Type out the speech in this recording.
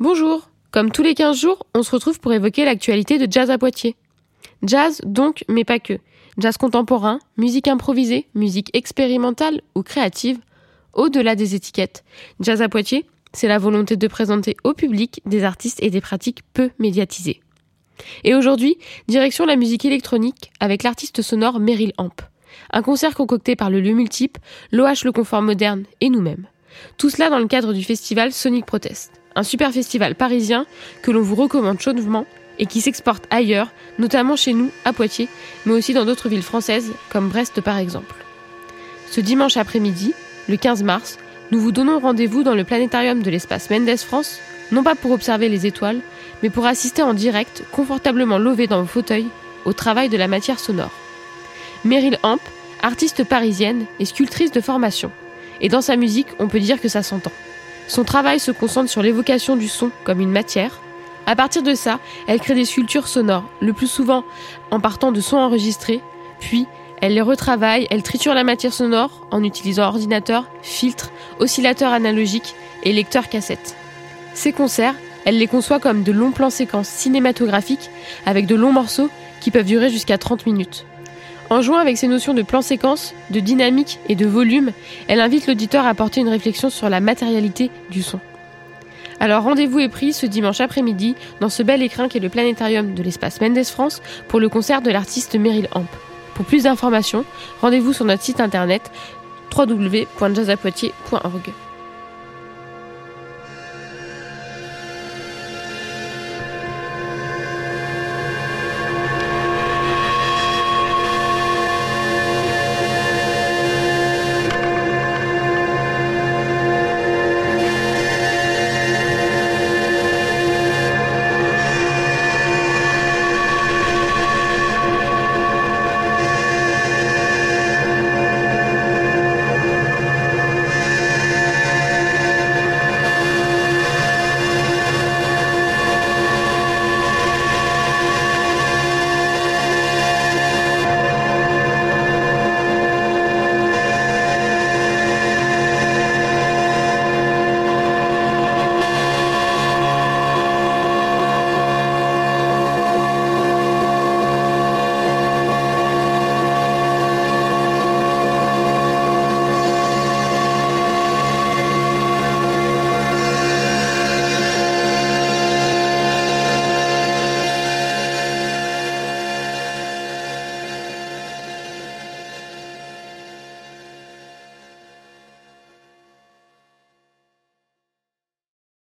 Bonjour Comme tous les 15 jours, on se retrouve pour évoquer l'actualité de Jazz à Poitiers. Jazz donc, mais pas que. Jazz contemporain, musique improvisée, musique expérimentale ou créative, au-delà des étiquettes. Jazz à Poitiers, c'est la volonté de présenter au public des artistes et des pratiques peu médiatisées. Et aujourd'hui, direction la musique électronique avec l'artiste sonore Meryl Amp. Un concert concocté par le lieu multiple, l'OH Le Confort Moderne et nous-mêmes. Tout cela dans le cadre du festival Sonic Protest. Un super festival parisien que l'on vous recommande chaudement et qui s'exporte ailleurs, notamment chez nous, à Poitiers, mais aussi dans d'autres villes françaises, comme Brest par exemple. Ce dimanche après-midi, le 15 mars, nous vous donnons rendez-vous dans le planétarium de l'espace Mendes France, non pas pour observer les étoiles, mais pour assister en direct, confortablement lové dans vos fauteuils, au travail de la matière sonore. Meryl Amp, artiste parisienne et sculptrice de formation. Et dans sa musique, on peut dire que ça s'entend. Son travail se concentre sur l'évocation du son comme une matière. À partir de ça, elle crée des sculptures sonores, le plus souvent en partant de sons enregistrés, puis elle les retravaille, elle triture la matière sonore en utilisant ordinateur, filtre, oscillateur analogique et lecteur cassette. Ses concerts, elle les conçoit comme de longs plans séquences cinématographiques avec de longs morceaux qui peuvent durer jusqu'à 30 minutes. En jouant avec ces notions de plan séquence, de dynamique et de volume, elle invite l'auditeur à porter une réflexion sur la matérialité du son. Alors rendez-vous est pris ce dimanche après-midi dans ce bel écrin qu'est le planétarium de l'espace Mendes France pour le concert de l'artiste Meryl Amp. Pour plus d'informations, rendez-vous sur notre site internet www.jazzapoitiers.org.